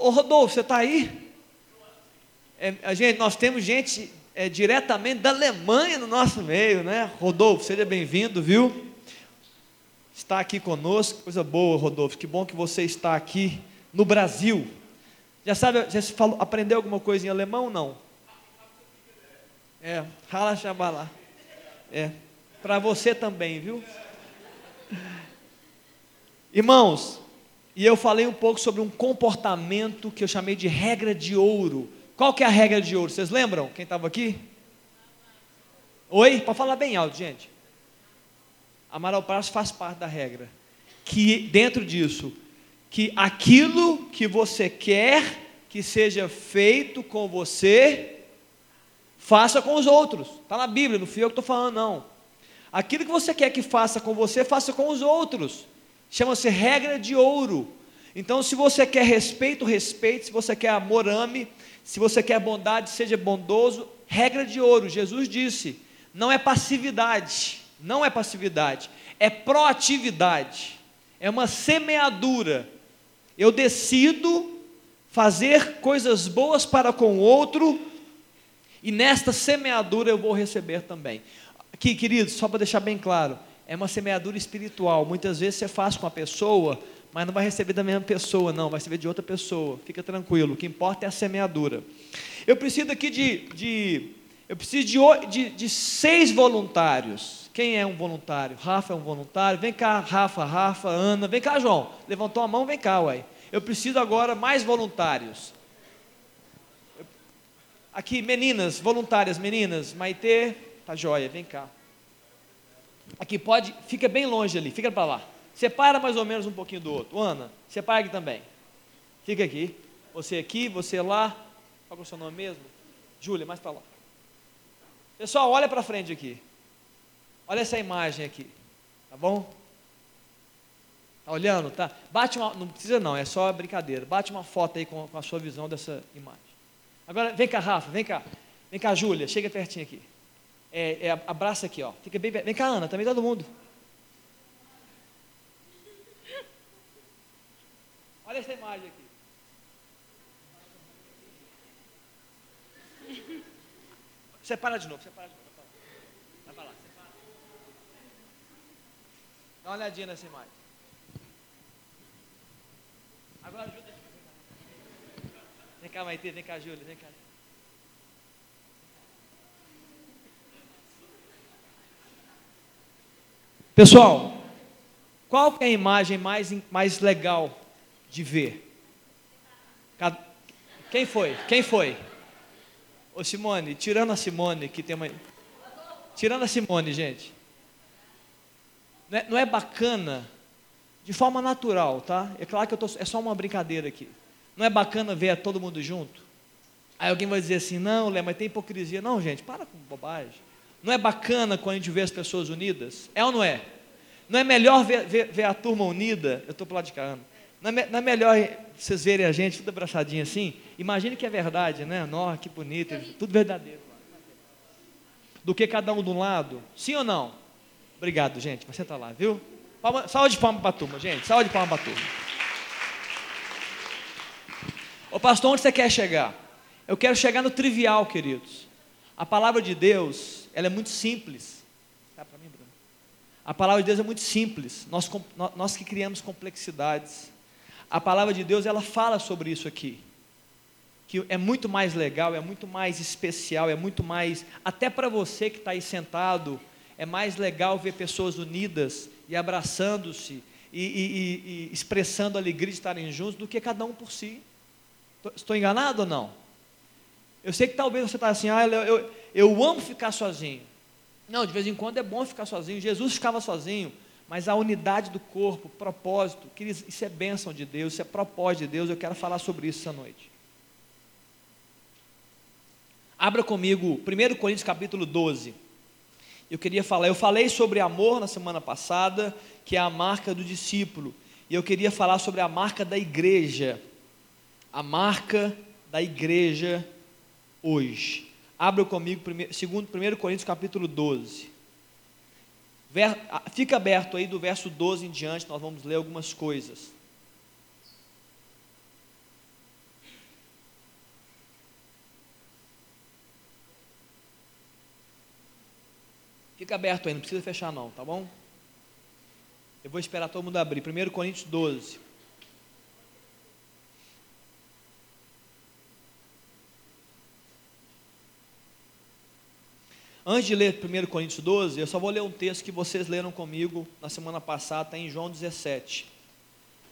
ô Rodolfo, você está aí? É, a gente, nós temos gente é, diretamente da Alemanha no nosso meio, né? Rodolfo, seja bem-vindo, viu? Está aqui conosco, coisa boa, Rodolfo. Que bom que você está aqui no Brasil. Já sabe, já se falou, aprendeu alguma coisa em alemão ou não? É, rala chabalá. É, para você também, viu? Irmãos, e eu falei um pouco sobre um comportamento que eu chamei de regra de ouro. Qual que é a regra de ouro? Vocês lembram? Quem estava aqui? Oi? Pode falar bem alto, gente. Amar ao faz parte da regra. Que dentro disso, que aquilo que você quer que seja feito com você, faça com os outros. Está na Bíblia, não fui eu que estou falando, não. Aquilo que você quer que faça com você, faça com os outros. Chama-se regra de ouro. Então, se você quer respeito, respeite. Se você quer amor, ame. Se você quer bondade, seja bondoso. Regra de ouro. Jesus disse: não é passividade. Não é passividade. É proatividade. É uma semeadura. Eu decido fazer coisas boas para com o outro. E nesta semeadura eu vou receber também. Aqui, queridos, só para deixar bem claro é uma semeadura espiritual. Muitas vezes você faz com a pessoa, mas não vai receber da mesma pessoa, não, vai receber de outra pessoa. Fica tranquilo, o que importa é a semeadura. Eu preciso aqui de, de eu preciso de, de, de, seis voluntários. Quem é um voluntário? Rafa é um voluntário. Vem cá, Rafa, Rafa, Ana. Vem cá, João. Levantou a mão, vem cá, uai. Eu preciso agora mais voluntários. Aqui, meninas, voluntárias, meninas. Maitê, tá joia, vem cá. Aqui pode, fica bem longe ali, fica para lá. Separa mais ou menos um pouquinho do outro. Ana, separa aqui também. Fica aqui. Você aqui, você lá. Qual é o seu nome mesmo? Júlia, mais para lá. Pessoal, olha para frente aqui. Olha essa imagem aqui. Tá bom? Tá olhando, tá? Bate uma, não precisa não, é só brincadeira. Bate uma foto aí com, com a sua visão dessa imagem. Agora, vem cá, Rafa, vem cá. Vem cá, Júlia, chega pertinho aqui. É, é, abraça aqui, ó. Fica bem. Vem cá, Ana, também todo mundo. Olha essa imagem aqui. Separa de novo, separa de novo. Vai para lá, separa. Dá uma olhadinha nessa imagem. Agora ajuda. Vem cá, Maite, vem cá, Júlia, vem cá. Pessoal, qual é a imagem mais, mais legal de ver? Quem foi? Quem foi? Ô Simone, tirando a Simone, que tem uma. Tirando a Simone, gente. Não é, não é bacana, de forma natural, tá? É claro que eu tô, é só uma brincadeira aqui. Não é bacana ver todo mundo junto? Aí alguém vai dizer assim: não, Lé, mas tem hipocrisia. Não, gente, para com bobagem. Não é bacana quando a gente vê as pessoas unidas? É ou não é? Não é melhor ver, ver, ver a turma unida? Eu estou para lá de cá. Não é, não é, melhor vocês verem a gente tudo abraçadinho assim? Imagine que é verdade, né? Nossa, que bonito, tudo verdadeiro. Do que cada um de um lado? Sim ou não? Obrigado, gente. Você está lá, viu? Palma, salve de palma para a turma, gente. Salve de palma para a turma. Ô pastor, onde você quer chegar? Eu quero chegar no trivial, queridos. A palavra de Deus ela é muito simples. Para mim, Bruno? A palavra de Deus é muito simples. Nós, nós que criamos complexidades. A palavra de Deus, ela fala sobre isso aqui. Que é muito mais legal, é muito mais especial, é muito mais. Até para você que está aí sentado, é mais legal ver pessoas unidas e abraçando-se e, e, e, expressando alegria de estarem juntos do que cada um por si. Estou enganado ou não? Eu sei que talvez você está assim, ah, eu, eu, eu amo ficar sozinho. Não, de vez em quando é bom ficar sozinho. Jesus ficava sozinho, mas a unidade do corpo, propósito, isso é bênção de Deus, isso é propósito de Deus. Eu quero falar sobre isso essa noite. Abra comigo 1 Coríntios capítulo 12. Eu queria falar, eu falei sobre amor na semana passada, que é a marca do discípulo. E eu queria falar sobre a marca da igreja. A marca da igreja hoje. Abra comigo 1 Coríntios capítulo 12. Ver, ah, fica aberto aí do verso 12 em diante, nós vamos ler algumas coisas. Fica aberto aí, não precisa fechar não, tá bom? Eu vou esperar todo mundo abrir. 1 Coríntios 12. Antes de ler 1 Coríntios 12, eu só vou ler um texto que vocês leram comigo na semana passada, está em João 17.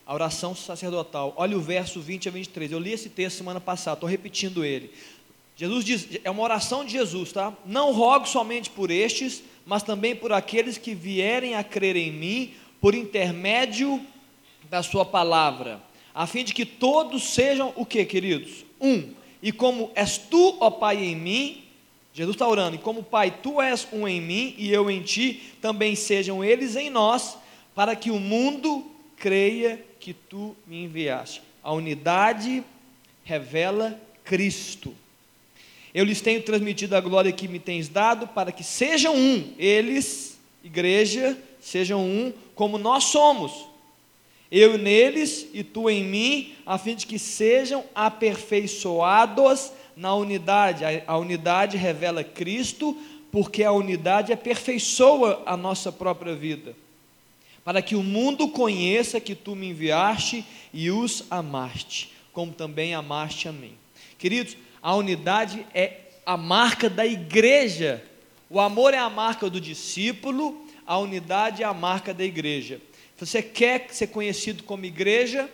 A oração sacerdotal. Olha o verso 20 a 23. Eu li esse texto semana passada, estou repetindo ele. Jesus diz, é uma oração de Jesus, tá? Não rogo somente por estes, mas também por aqueles que vierem a crer em mim por intermédio da sua palavra, a fim de que todos sejam o que, queridos? Um. E como és tu, ó Pai, em mim, Jesus está orando, e como Pai, tu és um em mim e eu em ti, também sejam eles em nós, para que o mundo creia que tu me enviaste. A unidade revela Cristo. Eu lhes tenho transmitido a glória que me tens dado, para que sejam um, eles, igreja, sejam um, como nós somos. Eu neles e tu em mim, a fim de que sejam aperfeiçoados na unidade. A, a unidade revela Cristo, porque a unidade aperfeiçoa a nossa própria vida. Para que o mundo conheça que tu me enviaste e os amaste, como também amaste a mim. Queridos, a unidade é a marca da igreja. O amor é a marca do discípulo, a unidade é a marca da igreja. Se você quer ser conhecido como igreja,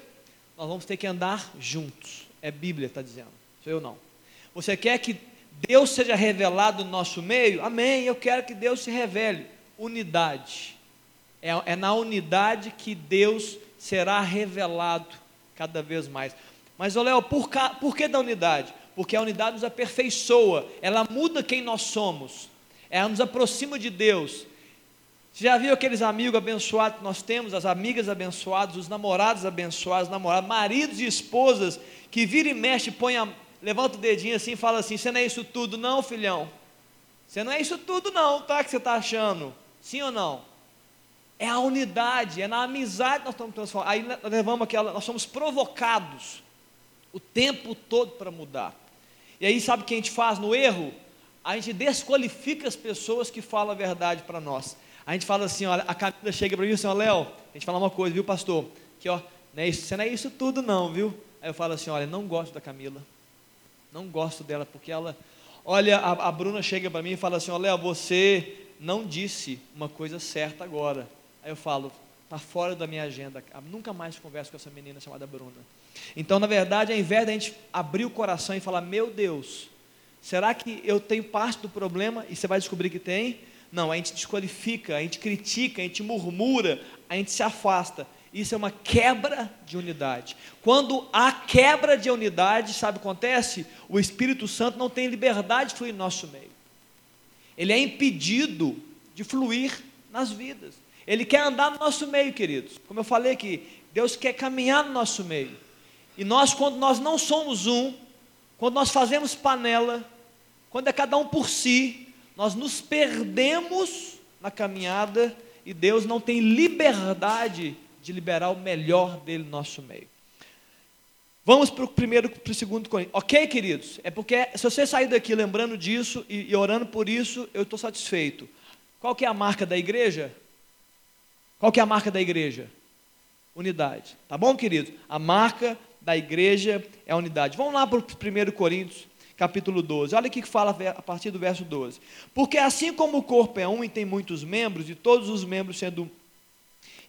nós vamos ter que andar juntos. É Bíblia está dizendo, sou eu não. Você quer que Deus seja revelado no nosso meio? Amém. Eu quero que Deus se revele. Unidade. É, é na unidade que Deus será revelado cada vez mais. Mas, Léo, por, por que da unidade? Porque a unidade nos aperfeiçoa, ela muda quem nós somos, ela nos aproxima de Deus. Você já viu aqueles amigos abençoados que nós temos, as amigas abençoadas, os namorados abençoados, namorados, maridos e esposas que vira e mexe, põe a, levanta o dedinho assim e fala assim: Você não é isso tudo, não, filhão? Você não é isso tudo, não, tá? Que você está achando? Sim ou não? É a unidade, é na amizade que nós estamos transformando. Aí levamos aquela, nós somos provocados o tempo todo para mudar. E aí, sabe o que a gente faz no erro? A gente desqualifica as pessoas que falam a verdade para nós. A gente fala assim: olha, a Camila chega para mim e assim, Léo, a gente fala uma coisa, viu, pastor? Que ó, não é isso, você não é isso tudo, não, viu? Aí eu falo assim: olha, não gosto da Camila. Não gosto dela, porque ela. Olha, a, a Bruna chega para mim e fala assim: Léo, você não disse uma coisa certa agora. Aí eu falo: está fora da minha agenda. Eu nunca mais converso com essa menina chamada Bruna. Então, na verdade, ao invés da gente abrir o coração e falar: Meu Deus, será que eu tenho parte do problema? E você vai descobrir que tem. Não, a gente desqualifica, a gente critica, a gente murmura, a gente se afasta. Isso é uma quebra de unidade. Quando há quebra de unidade, sabe o que acontece? O Espírito Santo não tem liberdade de fluir no nosso meio. Ele é impedido de fluir nas vidas. Ele quer andar no nosso meio, queridos. Como eu falei aqui, Deus quer caminhar no nosso meio. E nós, quando nós não somos um, quando nós fazemos panela, quando é cada um por si, nós nos perdemos na caminhada e Deus não tem liberdade de liberar o melhor dele no nosso meio. Vamos para o primeiro, para o segundo Coríntios. Ok, queridos? É porque se você sair daqui lembrando disso e, e orando por isso, eu estou satisfeito. Qual que é a marca da igreja? Qual que é a marca da igreja? Unidade. Tá bom, queridos? A marca da igreja é a unidade. Vamos lá para o 1 Coríntios, capítulo 12. Olha o que fala a partir do verso 12. Porque assim como o corpo é um e tem muitos membros, e todos os membros sendo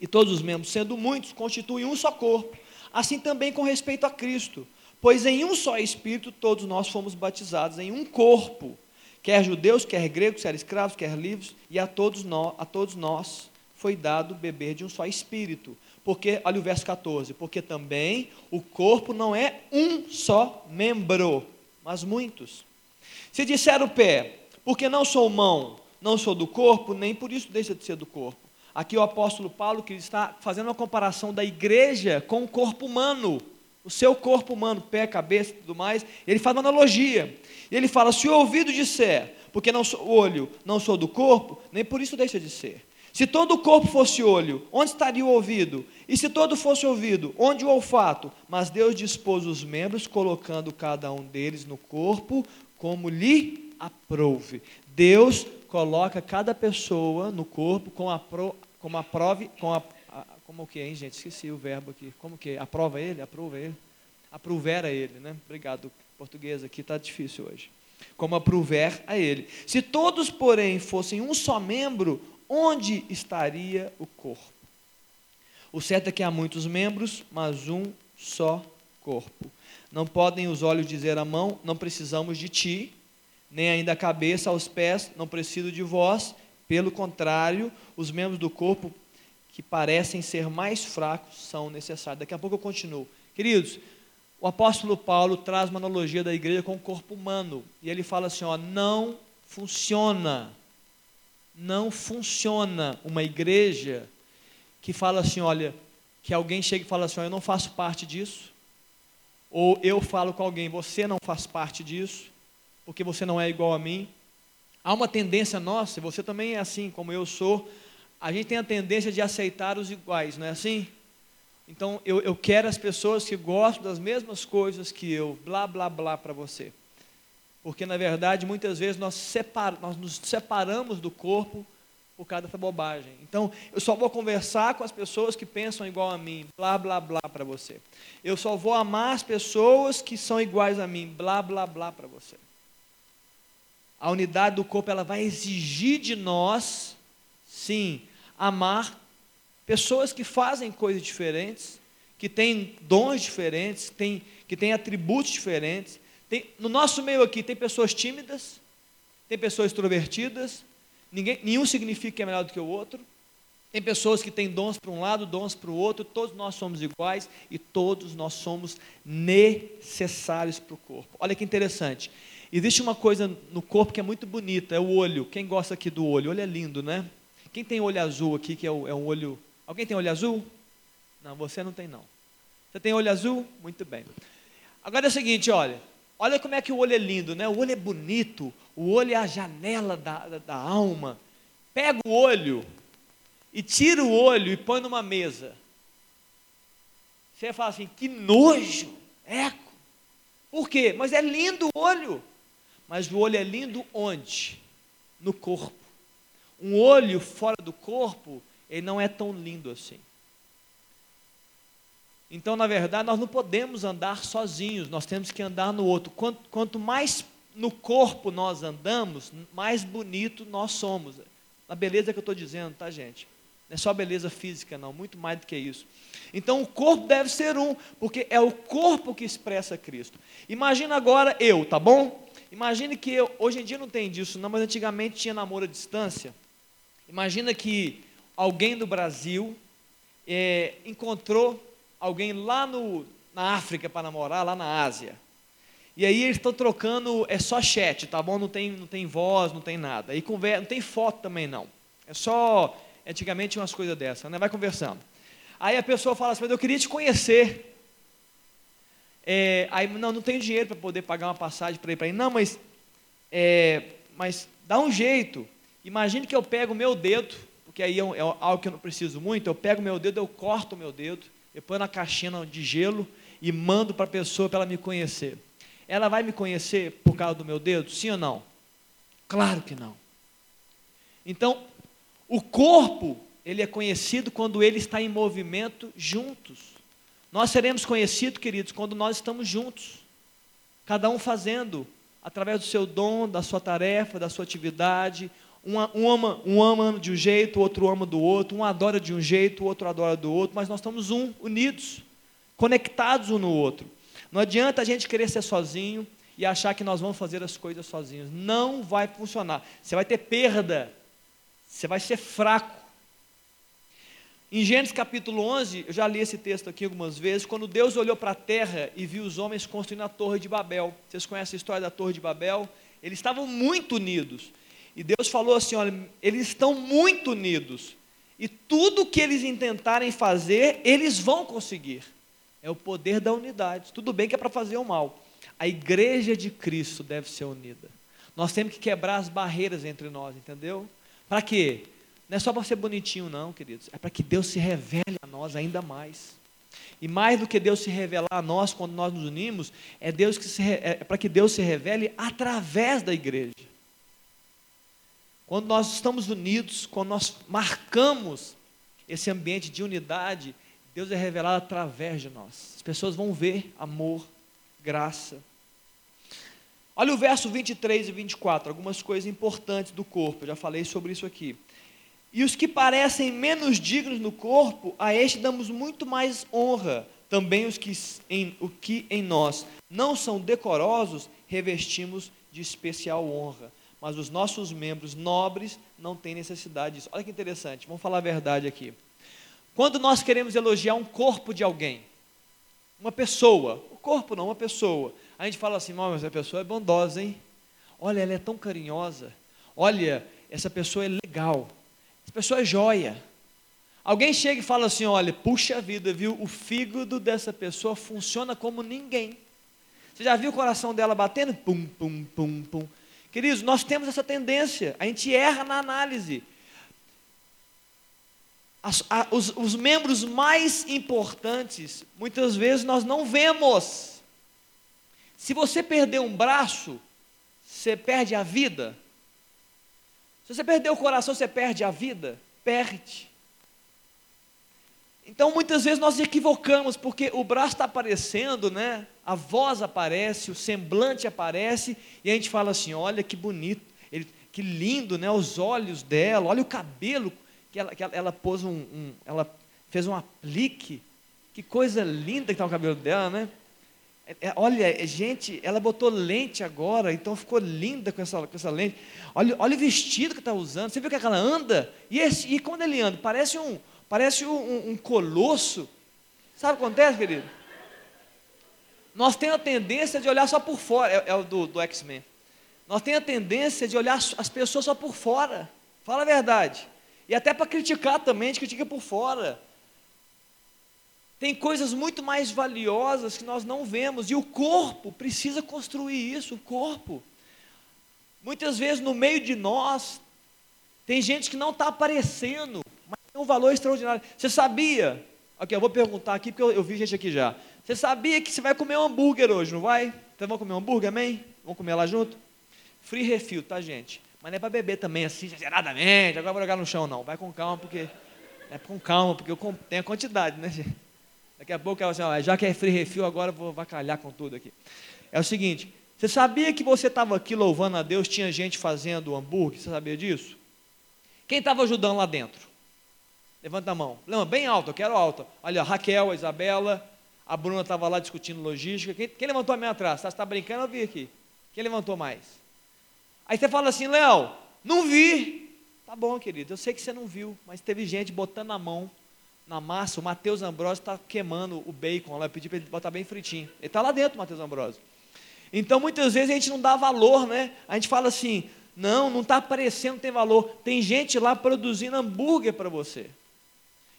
e todos os membros, sendo muitos, constituem um só corpo. Assim também com respeito a Cristo. Pois em um só Espírito todos nós fomos batizados em um corpo, quer judeus, quer gregos, quer escravos, quer livres, e a todos nós, a todos nós foi dado beber de um só Espírito. Porque, olha o verso 14, porque também o corpo não é um só membro, mas muitos. Se disser o pé, porque não sou mão, não sou do corpo, nem por isso deixa de ser do corpo. Aqui o apóstolo Paulo que está fazendo uma comparação da igreja com o corpo humano, o seu corpo humano, pé, cabeça e tudo mais. Ele faz uma analogia. Ele fala: se o ouvido disser, porque não sou olho, não sou do corpo, nem por isso deixa de ser. Se todo o corpo fosse olho, onde estaria o ouvido? E se todo fosse ouvido, onde o olfato? Mas Deus dispôs os membros, colocando cada um deles no corpo como lhe aprouve. Deus coloca cada pessoa no corpo com a, pro, com a prova, com a, a, como o que, hein, gente? Esqueci o verbo aqui. Como que? Aprova ele? Aprova ele? Apruvera ele, né? Obrigado. Português aqui está difícil hoje. Como apruver a ele. Se todos, porém, fossem um só membro, onde estaria o corpo? O certo é que há muitos membros, mas um só corpo. Não podem os olhos dizer à mão, não precisamos de ti, nem ainda a cabeça aos pés, não preciso de vós. Pelo contrário, os membros do corpo que parecem ser mais fracos são necessários. Daqui a pouco eu continuo. Queridos, o apóstolo Paulo traz uma analogia da igreja com o corpo humano. E ele fala assim: ó, não funciona, não funciona uma igreja que fala assim: olha, que alguém chega e fala assim: ó, eu não faço parte disso. Ou eu falo com alguém, você não faz parte disso porque você não é igual a mim. Há uma tendência nossa, e você também é assim como eu sou, a gente tem a tendência de aceitar os iguais, não é assim? Então eu, eu quero as pessoas que gostam das mesmas coisas que eu, blá blá blá para você. Porque na verdade muitas vezes nós, separa, nós nos separamos do corpo por causa dessa bobagem. Então, eu só vou conversar com as pessoas que pensam igual a mim, blá blá blá para você. Eu só vou amar as pessoas que são iguais a mim, blá blá blá para você. A unidade do corpo ela vai exigir de nós, sim, amar pessoas que fazem coisas diferentes, que têm dons diferentes, tem, que têm atributos diferentes. Tem, no nosso meio aqui tem pessoas tímidas, tem pessoas extrovertidas, ninguém, nenhum significa que é melhor do que o outro. Tem pessoas que têm dons para um lado, dons para o outro, todos nós somos iguais e todos nós somos necessários para o corpo. Olha que interessante. Existe uma coisa no corpo que é muito bonita, é o olho. Quem gosta aqui do olho? O olho é lindo, né? Quem tem olho azul aqui, que é, o, é um olho. Alguém tem olho azul? Não, você não tem, não. Você tem olho azul? Muito bem. Agora é o seguinte, olha. Olha como é que o olho é lindo, né? O olho é bonito, o olho é a janela da, da, da alma. Pega o olho e tira o olho e põe numa mesa. Você fala assim, que nojo, eco. Por quê? Mas é lindo o olho. Mas o olho é lindo onde? No corpo. Um olho fora do corpo, ele não é tão lindo assim. Então, na verdade, nós não podemos andar sozinhos, nós temos que andar no outro. Quanto, quanto mais no corpo nós andamos, mais bonito nós somos. A beleza que eu estou dizendo, tá, gente? Não é só beleza física, não, muito mais do que isso. Então o corpo deve ser um, porque é o corpo que expressa Cristo. Imagina agora eu, tá bom? Imagine que eu, hoje em dia não tem disso, não, mas antigamente tinha namoro à distância. Imagina que alguém do Brasil é, encontrou alguém lá no, na África para namorar, lá na Ásia. E aí eles estão trocando, é só chat, tá bom? Não tem, não tem voz, não tem nada. E conversa, não tem foto também não. É só, antigamente umas coisas dessas, né? Vai conversando. Aí a pessoa fala assim, mas eu queria te conhecer. É, aí, não, não tenho dinheiro para poder pagar uma passagem para ir para aí. Não, mas, é, mas dá um jeito. Imagine que eu pego o meu dedo, porque aí é, é, algo que eu não preciso muito. Eu pego o meu dedo, eu corto o meu dedo, eu ponho na caixinha de gelo e mando para a pessoa para ela me conhecer. Ela vai me conhecer por causa do meu dedo? Sim ou não? Claro que não. Então, o corpo, ele é conhecido quando ele está em movimento juntos. Nós seremos conhecidos, queridos, quando nós estamos juntos, cada um fazendo, através do seu dom, da sua tarefa, da sua atividade. Um, um, ama, um ama de um jeito, o outro ama do outro, um adora de um jeito, o outro adora do outro, mas nós estamos um, unidos, conectados um no outro. Não adianta a gente querer ser sozinho e achar que nós vamos fazer as coisas sozinhos. Não vai funcionar. Você vai ter perda, você vai ser fraco. Em Gênesis capítulo 11, eu já li esse texto aqui algumas vezes, quando Deus olhou para a terra e viu os homens construindo a Torre de Babel. Vocês conhecem a história da Torre de Babel? Eles estavam muito unidos. E Deus falou assim: olha, eles estão muito unidos. E tudo que eles intentarem fazer, eles vão conseguir. É o poder da unidade. Tudo bem que é para fazer o mal. A igreja de Cristo deve ser unida. Nós temos que quebrar as barreiras entre nós, entendeu? Para quê? Não é só para ser bonitinho, não, queridos. É para que Deus se revele a nós ainda mais. E mais do que Deus se revelar a nós quando nós nos unimos, é, Deus que se, é para que Deus se revele através da igreja. Quando nós estamos unidos, quando nós marcamos esse ambiente de unidade, Deus é revelado através de nós. As pessoas vão ver amor, graça. Olha o verso 23 e 24, algumas coisas importantes do corpo, eu já falei sobre isso aqui. E os que parecem menos dignos no corpo, a este damos muito mais honra. Também os que em, o que em nós não são decorosos, revestimos de especial honra. Mas os nossos membros nobres não têm necessidade disso. Olha que interessante, vamos falar a verdade aqui. Quando nós queremos elogiar um corpo de alguém, uma pessoa, o corpo não, uma pessoa, a gente fala assim, mas essa pessoa é bondosa, hein? Olha, ela é tão carinhosa. Olha, essa pessoa é legal. Pessoa é joia. Alguém chega e fala assim: olha, puxa vida, viu? O fígado dessa pessoa funciona como ninguém. Você já viu o coração dela batendo? Pum, pum, pum, pum. Queridos, nós temos essa tendência, a gente erra na análise. As, a, os, os membros mais importantes, muitas vezes nós não vemos. Se você perder um braço, você perde a vida. Se você perder o coração, você perde a vida? Perde. Então, muitas vezes nós equivocamos, porque o braço está aparecendo, né? a voz aparece, o semblante aparece, e a gente fala assim: olha que bonito, ele, que lindo, né? os olhos dela, olha o cabelo, que ela, que ela, ela pôs um, um, ela fez um aplique, que coisa linda que está o cabelo dela, né? É, é, olha, gente, ela botou lente agora, então ficou linda com essa, com essa lente. Olha, olha o vestido que está usando, você viu que ela anda? E, esse, e quando ele anda, parece um, Parece um, um colosso. Sabe o que acontece, querido? Nós temos a tendência de olhar só por fora, é, é o do, do X-Men. Nós temos a tendência de olhar as pessoas só por fora. Fala a verdade. E até para criticar também, a gente critica por fora. Tem coisas muito mais valiosas que nós não vemos. E o corpo precisa construir isso, o corpo. Muitas vezes no meio de nós, tem gente que não está aparecendo, tem um valor extraordinário. Você sabia? Ok, eu vou perguntar aqui, porque eu, eu, vi gente aqui já. Você sabia que você vai comer um hambúrguer hoje, não vai? Então vamos comer um hambúrguer, amém? Vamos comer lá junto? Free refil, tá, gente? Mas não é para beber também assim, exageradamente, agora vou jogar no chão, não. Vai com calma, porque. É com calma, porque eu tenho a quantidade, né, gente? Daqui a pouco, assim, ó, já que é free refil, agora vou vacalhar com tudo aqui. É o seguinte: você sabia que você estava aqui louvando a Deus, tinha gente fazendo hambúrguer? Você sabia disso? Quem estava ajudando lá dentro? Levanta a mão. Não, bem alto, eu quero alto. Olha, Raquel, a Isabela, a Bruna estava lá discutindo logística. Quem, quem levantou a minha atrás? Você está brincando? Eu vi aqui. Quem levantou mais? Aí você fala assim, Léo, não vi. Tá bom, querido, eu sei que você não viu, mas teve gente botando a mão na massa. O Matheus Ambrosio está queimando o bacon lá. Eu pedi para ele botar bem fritinho. Ele está lá dentro, Matheus Ambrosio. Então, muitas vezes a gente não dá valor, né? A gente fala assim, não, não está aparecendo, tem valor. Tem gente lá produzindo hambúrguer para você.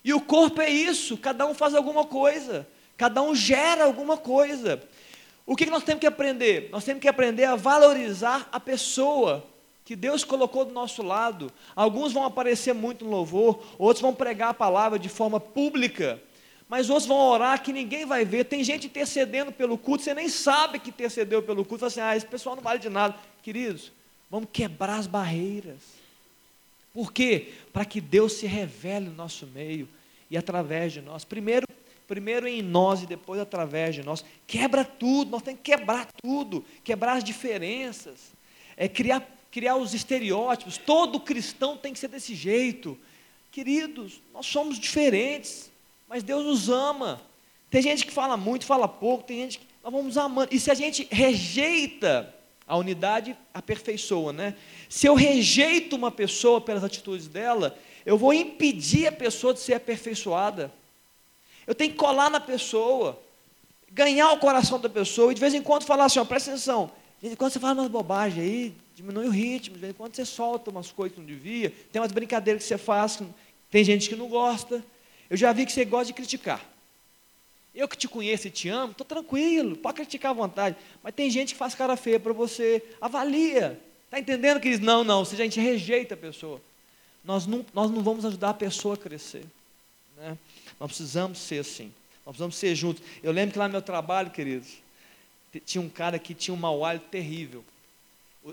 E o corpo é isso, cada um faz alguma coisa, cada um gera alguma coisa. O que nós temos que aprender? Nós temos que aprender a valorizar a pessoa que Deus colocou do nosso lado. Alguns vão aparecer muito no louvor, outros vão pregar a palavra de forma pública, mas outros vão orar que ninguém vai ver. Tem gente intercedendo pelo culto, você nem sabe que intercedeu pelo culto. Fala assim, ah, esse pessoal não vale de nada. Queridos, vamos quebrar as barreiras. Por quê? Para que Deus se revele no nosso meio e através de nós. Primeiro, primeiro em nós e depois através de nós. Quebra tudo, nós temos que quebrar tudo, quebrar as diferenças, é criar, criar os estereótipos. Todo cristão tem que ser desse jeito. Queridos, nós somos diferentes, mas Deus nos ama. Tem gente que fala muito, fala pouco, tem gente que nós vamos amando. E se a gente rejeita a unidade, aperfeiçoa, né? Se eu rejeito uma pessoa pelas atitudes dela, eu vou impedir a pessoa de ser aperfeiçoada. Eu tenho que colar na pessoa, ganhar o coração da pessoa e de vez em quando falar assim: ó, presta atenção. De vez em quando você fala umas bobagens aí, diminui o ritmo, de vez em quando você solta umas coisas que não devia, tem umas brincadeiras que você faz, tem gente que não gosta. Eu já vi que você gosta de criticar. Eu que te conheço e te amo, estou tranquilo, pode criticar à vontade. Mas tem gente que faz cara feia para você, avalia. Está entendendo, queridos? Não, não, você a gente rejeita a pessoa nós não, nós não vamos ajudar a pessoa a crescer. Né? Nós precisamos ser assim. Nós precisamos ser juntos. Eu lembro que lá no meu trabalho, queridos, tinha um cara que tinha um mau hálito terrível.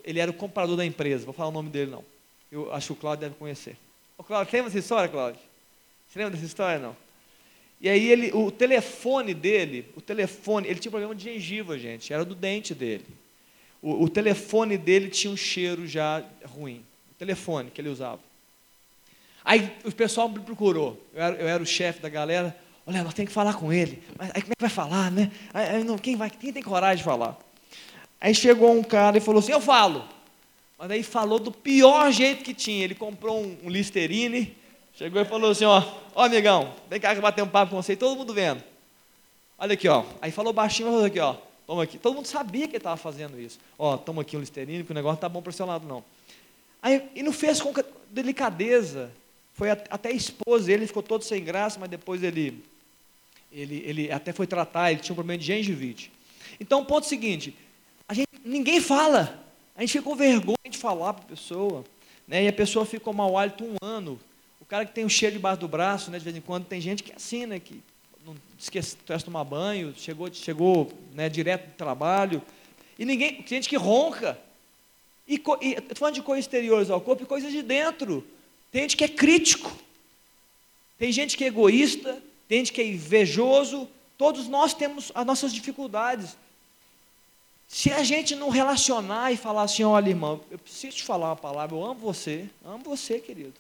Ele era o comprador da empresa, vou falar o nome dele não. Eu acho que o Cláudio deve conhecer. O Cláudio, lembra dessa história, Cláudio? Você lembra dessa história, não? E aí ele, o telefone dele, o telefone, ele tinha problema de gengiva, gente, era do dente dele. O, o telefone dele tinha um cheiro já ruim. O telefone que ele usava. Aí o pessoal me procurou. Eu era, eu era o chefe da galera. Olha, nós temos que falar com ele. Mas aí como é que vai falar, né? Aí, não, quem, vai, quem tem coragem de falar? Aí chegou um cara e falou assim: Eu falo. Mas aí falou do pior jeito que tinha. Ele comprou um, um Listerine, chegou e falou assim: Ó, ó, amigão, vem cá que bater um papo com você, todo mundo vendo. Olha aqui, ó. Aí falou baixinho, falou aqui, ó. Toma aqui. Todo mundo sabia que ele estava fazendo isso. Ó, toma aqui um Listerine, que o negócio tá bom para o seu lado, não. Aí, e não fez com delicadeza. Foi até a esposa, ele ficou todo sem graça, mas depois ele, ele, ele até foi tratar, ele tinha um problema de gengivite. Então, ponto é seguinte, a gente, ninguém fala, a gente fica com vergonha de falar para a pessoa, né? e a pessoa fica com mau hálito um ano. O cara que tem um cheiro debaixo do braço, né, de vez em quando, tem gente que é assim, né, que não esquece de tomar banho, chegou, chegou né, direto do trabalho, e ninguém, tem gente que ronca, e, e estou falando de coisas exteriores ao corpo e coisas de dentro. Tem gente que é crítico, tem gente que é egoísta, tem gente que é invejoso. Todos nós temos as nossas dificuldades. Se a gente não relacionar e falar assim, olha, irmão, eu preciso te falar uma palavra, eu amo você, amo você, querido.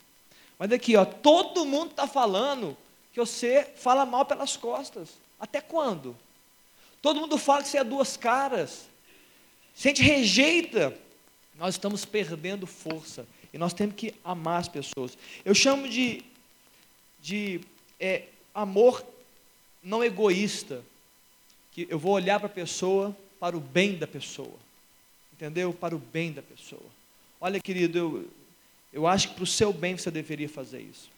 Mas aqui, ó, todo mundo está falando que você fala mal pelas costas. Até quando? Todo mundo fala que você é duas caras. Se a gente rejeita, nós estamos perdendo força. E nós temos que amar as pessoas. Eu chamo de, de é, amor não egoísta. Que eu vou olhar para a pessoa para o bem da pessoa. Entendeu? Para o bem da pessoa. Olha, querido, eu, eu acho que para o seu bem você deveria fazer isso.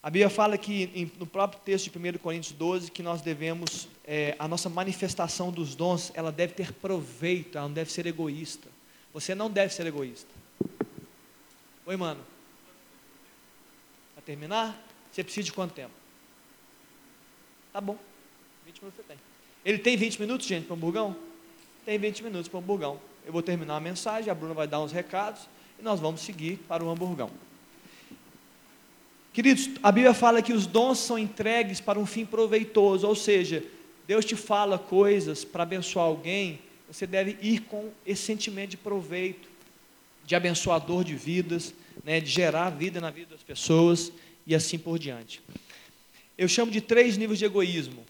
A Bíblia fala que em, no próprio texto de 1 Coríntios 12 que nós devemos, é, a nossa manifestação dos dons, ela deve ter proveito, ela não deve ser egoísta. Você não deve ser egoísta. Oi, mano. Para terminar, você precisa de quanto tempo? Tá bom. 20 minutos você tem. Ele tem 20 minutos, gente, para um burgão? Tem 20 minutos para um burgão. Eu vou terminar a mensagem, a Bruna vai dar uns recados e nós vamos seguir para o hamburgão. Queridos, a Bíblia fala que os dons são entregues para um fim proveitoso, ou seja, Deus te fala coisas para abençoar alguém, você deve ir com esse sentimento de proveito de abençoador de vidas, né, de gerar vida na vida das pessoas e assim por diante. Eu chamo de três níveis de egoísmo.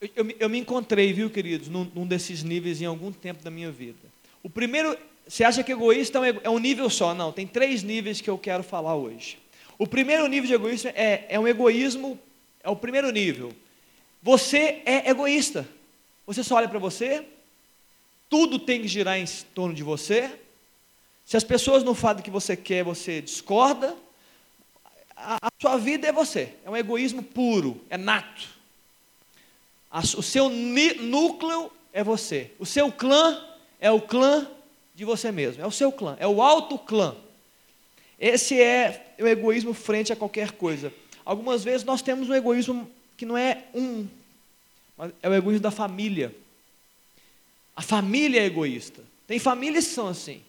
Eu, eu, eu me encontrei, viu, queridos, num, num, desses níveis em algum tempo da minha vida. O primeiro, você acha que egoísta é, é um nível só? Não, tem três níveis que eu quero falar hoje. O primeiro nível de egoísmo é, é um egoísmo, é o primeiro nível. Você é egoísta. Você só olha para você, tudo tem que girar em torno de você, se as pessoas não fazem o que você quer, você discorda, a, a sua vida é você, é um egoísmo puro, é nato. A, o seu núcleo é você, o seu clã é o clã de você mesmo, é o seu clã, é o alto clã. Esse é o egoísmo frente a qualquer coisa. Algumas vezes nós temos um egoísmo que não é um, mas é o egoísmo da família. A família é egoísta. Tem famílias que são assim.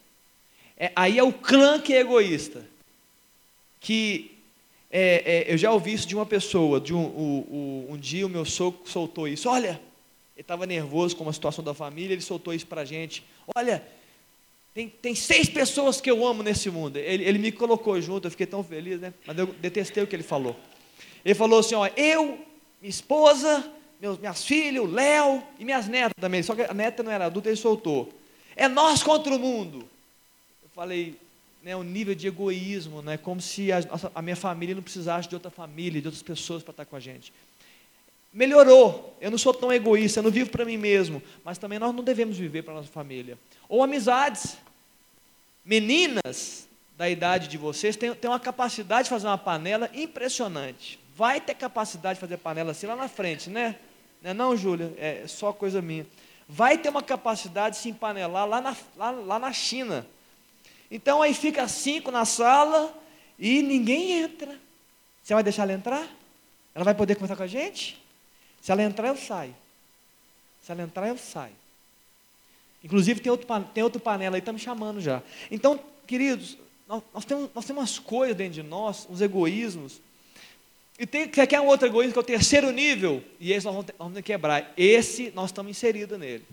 É, aí é o clã que é egoísta. Que é, é, eu já ouvi isso de uma pessoa. De um, um dia o meu sogro soltou isso. Olha, ele estava nervoso com a situação da família, ele soltou isso para a gente. Olha, tem, tem seis pessoas que eu amo nesse mundo. Ele, ele me colocou junto, eu fiquei tão feliz, né? Mas eu detestei o que ele falou. Ele falou assim: ó, eu, minha esposa, meus, minhas filhas, o Léo e minhas netas também. Só que a neta não era adulta, ele soltou. É nós contra o mundo falei, né, o nível de egoísmo, né, como se a, a minha família não precisasse de outra família, de outras pessoas para estar com a gente. Melhorou, eu não sou tão egoísta, eu não vivo para mim mesmo, mas também nós não devemos viver para nossa família. Ou amizades. Meninas da idade de vocês têm, têm uma capacidade de fazer uma panela impressionante. Vai ter capacidade de fazer panela assim lá na frente, né? Não, é não Júlia? É só coisa minha. Vai ter uma capacidade de se empanelar lá na, lá, lá na China. Então aí fica cinco na sala e ninguém entra. Você vai deixar ela entrar? Ela vai poder conversar com a gente? Se ela entrar, eu saio. Se ela entrar, eu saio. Inclusive tem outro, tem outro panela aí, está me chamando já. Então, queridos, nós, nós, temos, nós temos umas coisas dentro de nós, uns egoísmos. E tem que é um outro egoísmo, que é o terceiro nível, e esse nós vamos, ter, vamos quebrar. Esse nós estamos inseridos nele,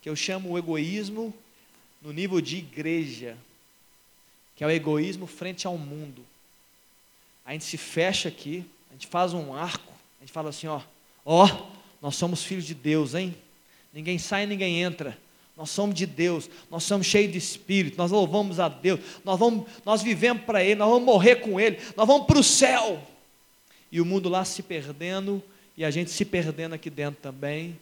que eu chamo o egoísmo no nível de igreja, que é o egoísmo frente ao mundo. A gente se fecha aqui, a gente faz um arco, a gente fala assim, ó, ó, nós somos filhos de Deus, hein? Ninguém sai, ninguém entra. Nós somos de Deus, nós somos cheios de espírito, nós louvamos a Deus, nós, vamos, nós vivemos para Ele, nós vamos morrer com Ele, nós vamos para o céu. E o mundo lá se perdendo, e a gente se perdendo aqui dentro também,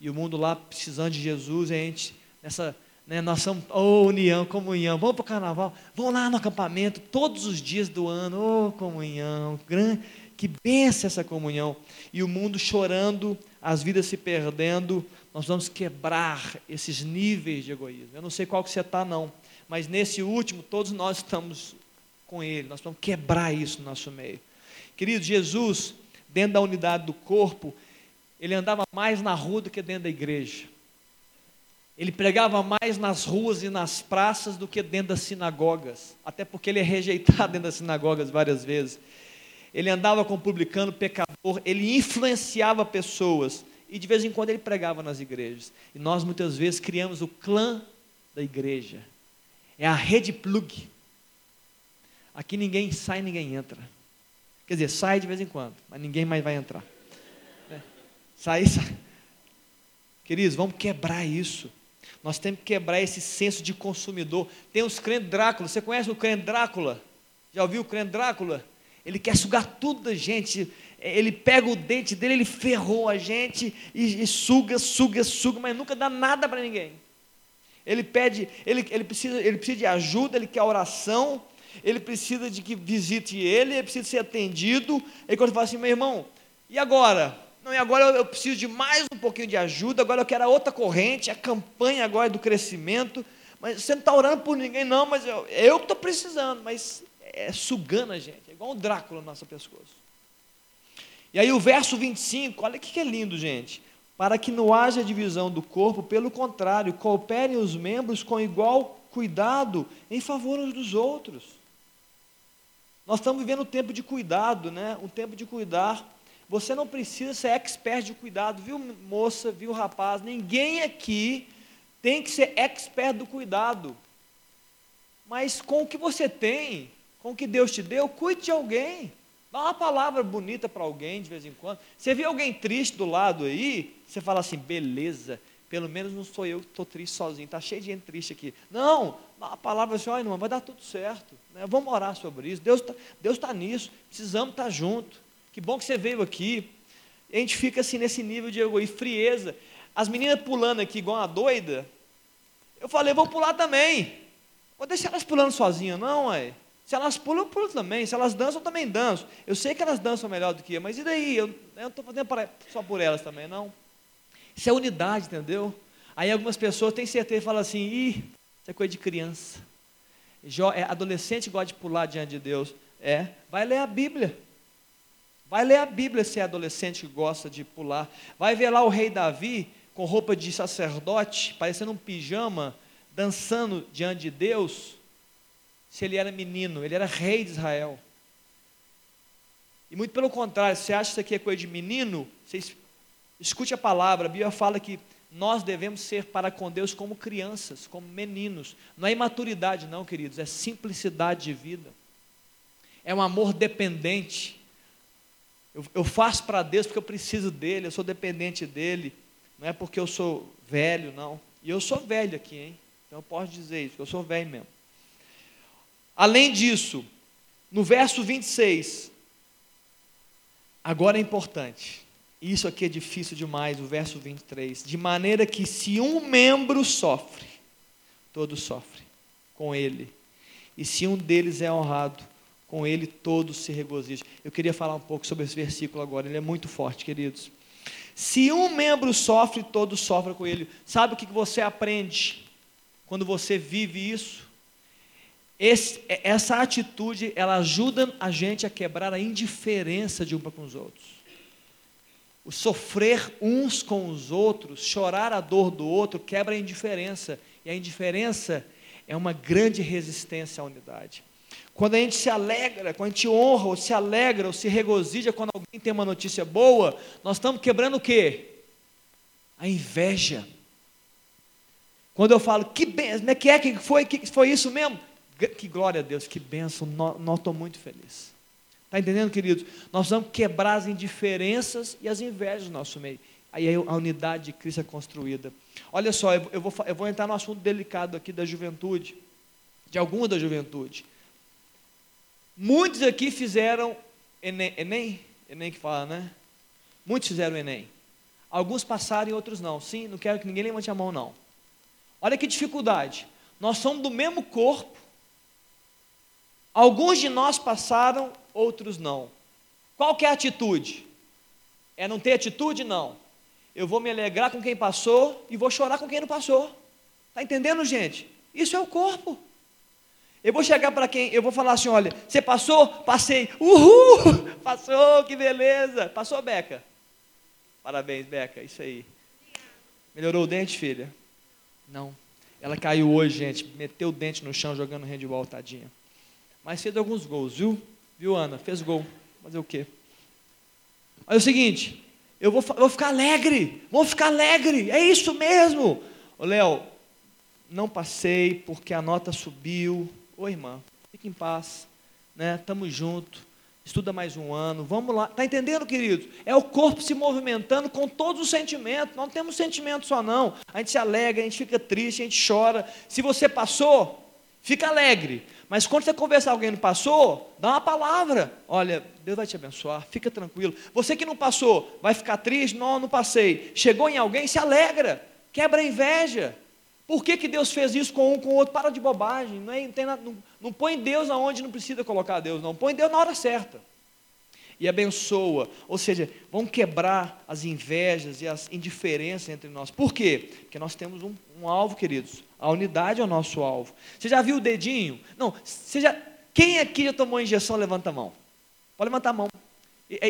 e o mundo lá precisando de Jesus, e a gente, nessa, né, nós somos, oh, união, comunhão, vamos para o carnaval, vamos lá no acampamento, todos os dias do ano, oh, comunhão, grande, que benção essa comunhão. E o mundo chorando, as vidas se perdendo, nós vamos quebrar esses níveis de egoísmo. Eu não sei qual que você está, não, mas nesse último, todos nós estamos com ele, nós vamos quebrar isso no nosso meio. Querido, Jesus, dentro da unidade do corpo, ele andava mais na rua do que dentro da igreja. Ele pregava mais nas ruas e nas praças do que dentro das sinagogas, até porque ele é rejeitado dentro das sinagogas várias vezes. Ele andava com publicano pecador, ele influenciava pessoas, e de vez em quando ele pregava nas igrejas. E nós muitas vezes criamos o clã da igreja. É a rede plug. Aqui ninguém sai, ninguém entra. Quer dizer, sai de vez em quando, mas ninguém mais vai entrar. É. Sai, sai. Queridos, vamos quebrar isso. Nós temos que quebrar esse senso de consumidor. Tem os crentes Drácula. Você conhece o crente Drácula? Já ouviu o crente Drácula? Ele quer sugar tudo da gente ele pega o dente dele, ele ferrou a gente e, e suga, suga, suga, mas nunca dá nada para ninguém. Ele pede, ele, ele, precisa, ele precisa de ajuda, ele quer oração, ele precisa de que visite ele, ele precisa ser atendido. Aí quando fala assim, meu irmão, e agora? E agora eu, preciso de mais um pouquinho de ajuda, agora eu quero a outra corrente, a campanha agora do crescimento. Mas você não está orando por ninguém, não, mas eu, eu estou precisando, mas é sugando a gente, é igual um Drácula no nosso pescoço. E aí o verso 25, olha que é lindo, gente. Para que não haja divisão do corpo, pelo contrário, cooperem os membros com igual cuidado em favor uns dos outros. Nós estamos vivendo um tempo de cuidado, né? Um tempo de cuidar. Você não precisa ser expert de cuidado, viu, moça, viu, rapaz? Ninguém aqui tem que ser expert do cuidado. Mas com o que você tem, com o que Deus te deu, cuide de alguém. Dá uma palavra bonita para alguém de vez em quando. Você vê alguém triste do lado aí, você fala assim, beleza, pelo menos não sou eu que estou triste sozinho, está cheio de gente triste aqui. Não, uma palavra assim, olha, não, vai dar tudo certo. Né? Vamos orar sobre isso. Deus está Deus tá nisso, precisamos estar tá junto. Que bom que você veio aqui. A gente fica assim nesse nível de egoísmo, frieza. As meninas pulando aqui igual uma doida, eu falei, vou pular também. Vou deixar elas pulando sozinhas, não, é. Se elas pulam, eu pulo também. Se elas dançam, eu também danço. Eu sei que elas dançam melhor do que eu, mas e daí? Eu não estou fazendo só por elas também, não. Isso é unidade, entendeu? Aí algumas pessoas têm certeza e falam assim, ih, isso é coisa de criança. É, adolescente gosta de pular diante de Deus. É, vai ler a Bíblia. Vai ler a Bíblia se é adolescente que gosta de pular. Vai ver lá o rei Davi com roupa de sacerdote, parecendo um pijama, dançando diante de Deus se ele era menino, ele era rei de Israel. E muito pelo contrário, você acha que isso aqui é coisa de menino? Você escute a palavra, a Bíblia fala que nós devemos ser para com Deus como crianças, como meninos. Não é imaturidade, não, queridos, é simplicidade de vida. É um amor dependente. Eu, eu faço para Deus porque eu preciso dele, eu sou dependente dele. Não é porque eu sou velho, não. E eu sou velho aqui, hein? Então eu posso dizer isso, eu sou velho mesmo. Além disso, no verso 26, agora é importante, isso aqui é difícil demais, o verso 23, de maneira que se um membro sofre, todos sofrem com ele, e se um deles é honrado, com ele todos se regozijam. Eu queria falar um pouco sobre esse versículo agora, ele é muito forte, queridos. Se um membro sofre, todos sofrem com ele. Sabe o que você aprende quando você vive isso? Esse, é, essa atitude, ela ajuda a gente a quebrar a indiferença de um para com os outros. O sofrer uns com os outros, chorar a dor do outro, quebra a indiferença. E a indiferença é uma grande resistência à unidade. Quando a gente se alegra, quando a gente honra, ou se alegra, ou se regozija quando alguém tem uma notícia boa, nós estamos quebrando o quê? A inveja. Quando eu falo, que benção, né, que é que foi, que foi isso mesmo? Que glória a Deus, que benção, nós estou muito feliz. Está entendendo, queridos? Nós vamos quebrar as indiferenças e as invejas do nosso meio. Aí a unidade de Cristo é construída. Olha só, eu vou, eu vou entrar no assunto delicado aqui da juventude, de alguma da juventude. Muitos aqui fizeram Enem, Enem? Enem que fala, né? Muitos fizeram Enem. Alguns passaram e outros não. Sim, não quero que ninguém levante a mão, não. Olha que dificuldade. Nós somos do mesmo corpo. Alguns de nós passaram, outros não. Qual que é a atitude? É não ter atitude? Não. Eu vou me alegrar com quem passou e vou chorar com quem não passou. Está entendendo, gente? Isso é o corpo. Eu vou chegar para quem? Eu vou falar assim: olha, você passou? Passei. Uhul! Passou, que beleza. Passou, Beca? Parabéns, Beca, isso aí. Melhorou o dente, filha? Não. Ela caiu hoje, gente. Meteu o dente no chão jogando handball, tadinha. Mas fez alguns gols, viu? Viu, Ana? Fez gol. Fazer o quê? Olha o seguinte, eu vou, eu vou ficar alegre, vou ficar alegre, é isso mesmo. Ô Léo, não passei porque a nota subiu. Ô irmã, fique em paz, né? Tamo junto. Estuda mais um ano, vamos lá. Tá entendendo, queridos? É o corpo se movimentando com todos os sentimentos. Não temos sentimento só não. A gente se alegra, a gente fica triste, a gente chora. Se você passou, fica alegre. Mas quando você conversar com alguém que não passou, dá uma palavra. Olha, Deus vai te abençoar, fica tranquilo. Você que não passou, vai ficar triste? Não, não passei. Chegou em alguém, se alegra, quebra a inveja. Por que, que Deus fez isso com um com o outro? Para de bobagem. Não, é, não, nada, não, não põe Deus aonde não precisa colocar Deus, não. Põe Deus na hora certa. E abençoa. Ou seja, vamos quebrar as invejas e as indiferenças entre nós. Por quê? Porque nós temos um, um alvo, queridos. A unidade é o nosso alvo. Você já viu o dedinho? Não, você já, quem aqui já tomou injeção? Levanta a mão. Pode levantar a mão.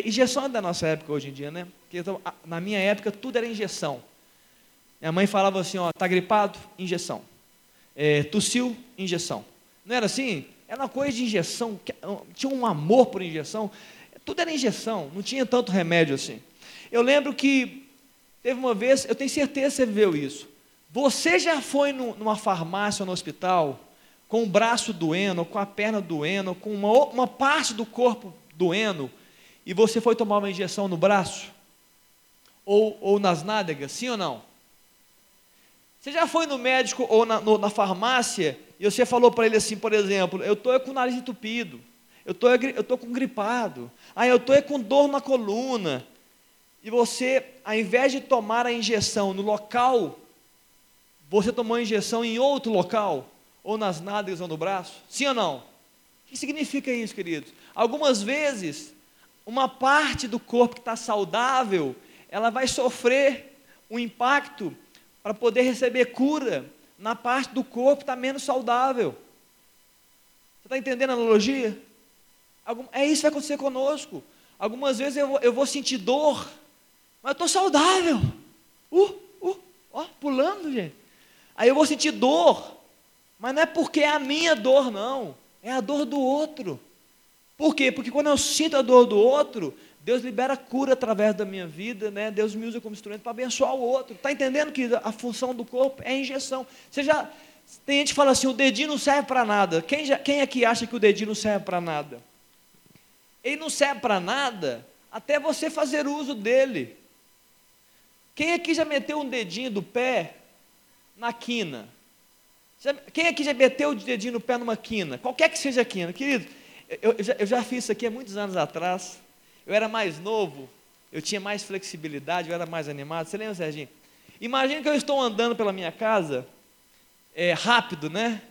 Injeção é da nossa época hoje em dia, né? Porque na minha época tudo era injeção. Minha mãe falava assim, ó, tá gripado? Injeção. É, tossiu? Injeção. Não era assim? Era uma coisa de injeção, tinha um amor por injeção. Tudo era injeção, não tinha tanto remédio assim. Eu lembro que teve uma vez, eu tenho certeza que você viveu isso. Você já foi no, numa farmácia ou no hospital com o braço doendo, com a perna doendo, com uma, uma parte do corpo doendo, e você foi tomar uma injeção no braço? Ou, ou nas nádegas, sim ou não? Você já foi no médico ou na, no, na farmácia e você falou para ele assim, por exemplo, eu estou com o nariz entupido, eu tô, estou com gripado, ah, eu estou com dor na coluna, e você, ao invés de tomar a injeção no local você tomou a injeção em outro local, ou nas nádegas ou no braço? Sim ou não? O que significa isso, queridos? Algumas vezes, uma parte do corpo que está saudável, ela vai sofrer um impacto para poder receber cura na parte do corpo que está menos saudável. Você está entendendo a analogia? É isso que vai acontecer conosco. Algumas vezes eu vou, eu vou sentir dor, mas eu estou saudável. Uh, uh, ó, pulando, gente. Aí eu vou sentir dor, mas não é porque é a minha dor, não, é a dor do outro. Por quê? Porque quando eu sinto a dor do outro, Deus libera cura através da minha vida, né? Deus me usa como instrumento para abençoar o outro. Está entendendo que a função do corpo é injeção? Você já tem gente que fala assim, o dedinho não serve para nada. Quem, já, quem aqui acha que o dedinho não serve para nada? Ele não serve para nada até você fazer uso dele. Quem aqui já meteu um dedinho do pé na quina. Quem aqui já meteu o dedinho no pé numa quina? Qualquer que seja a quina. Querido, eu, eu, já, eu já fiz isso aqui há muitos anos atrás. Eu era mais novo, eu tinha mais flexibilidade, eu era mais animado. Você lembra, Serginho? Imagina que eu estou andando pela minha casa, é, rápido, né?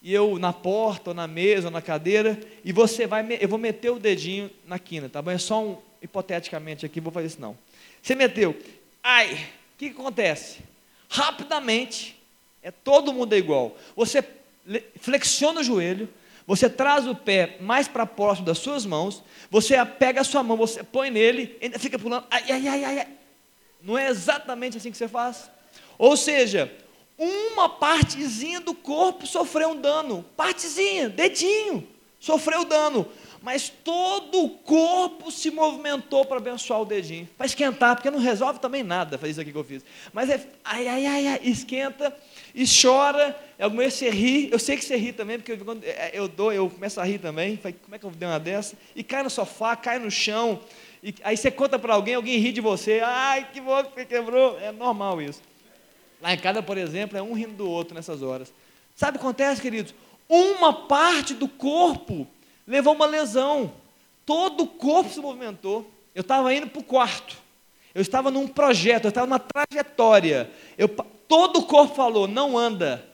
E eu na porta, ou na mesa, ou na cadeira, e você vai, eu vou meter o dedinho na quina, tá bom? É só um, hipoteticamente aqui, vou fazer isso não. Você meteu, ai, o que, que acontece? rapidamente, é todo mundo é igual. Você flexiona o joelho, você traz o pé mais para próximo das suas mãos, você pega a sua mão, você põe nele, ainda fica pulando, ai, ai, ai, ai. Não é exatamente assim que você faz? Ou seja, uma partezinha do corpo sofreu um dano, partezinha, dedinho. sofreu dano, mas todo o corpo se movimentou para abençoar o dedinho, para esquentar, porque não resolve também nada fazer isso aqui que eu fiz. Mas é, ai, ai, ai, ai esquenta e chora. Alguma vez você ri, eu sei que você ri também, porque quando é, eu dou, eu começo a rir também. como é que eu dei uma dessa? E cai no sofá, cai no chão. E, aí você conta para alguém, alguém ri de você. Ai, que bom que você quebrou. É normal isso. Lá em casa, por exemplo, é um rindo do outro nessas horas. Sabe o que acontece, queridos? Uma parte do corpo levou uma lesão. Todo o corpo se movimentou. Eu estava indo para o quarto. Eu estava num projeto, eu estava numa trajetória. Eu, todo o corpo falou: não anda.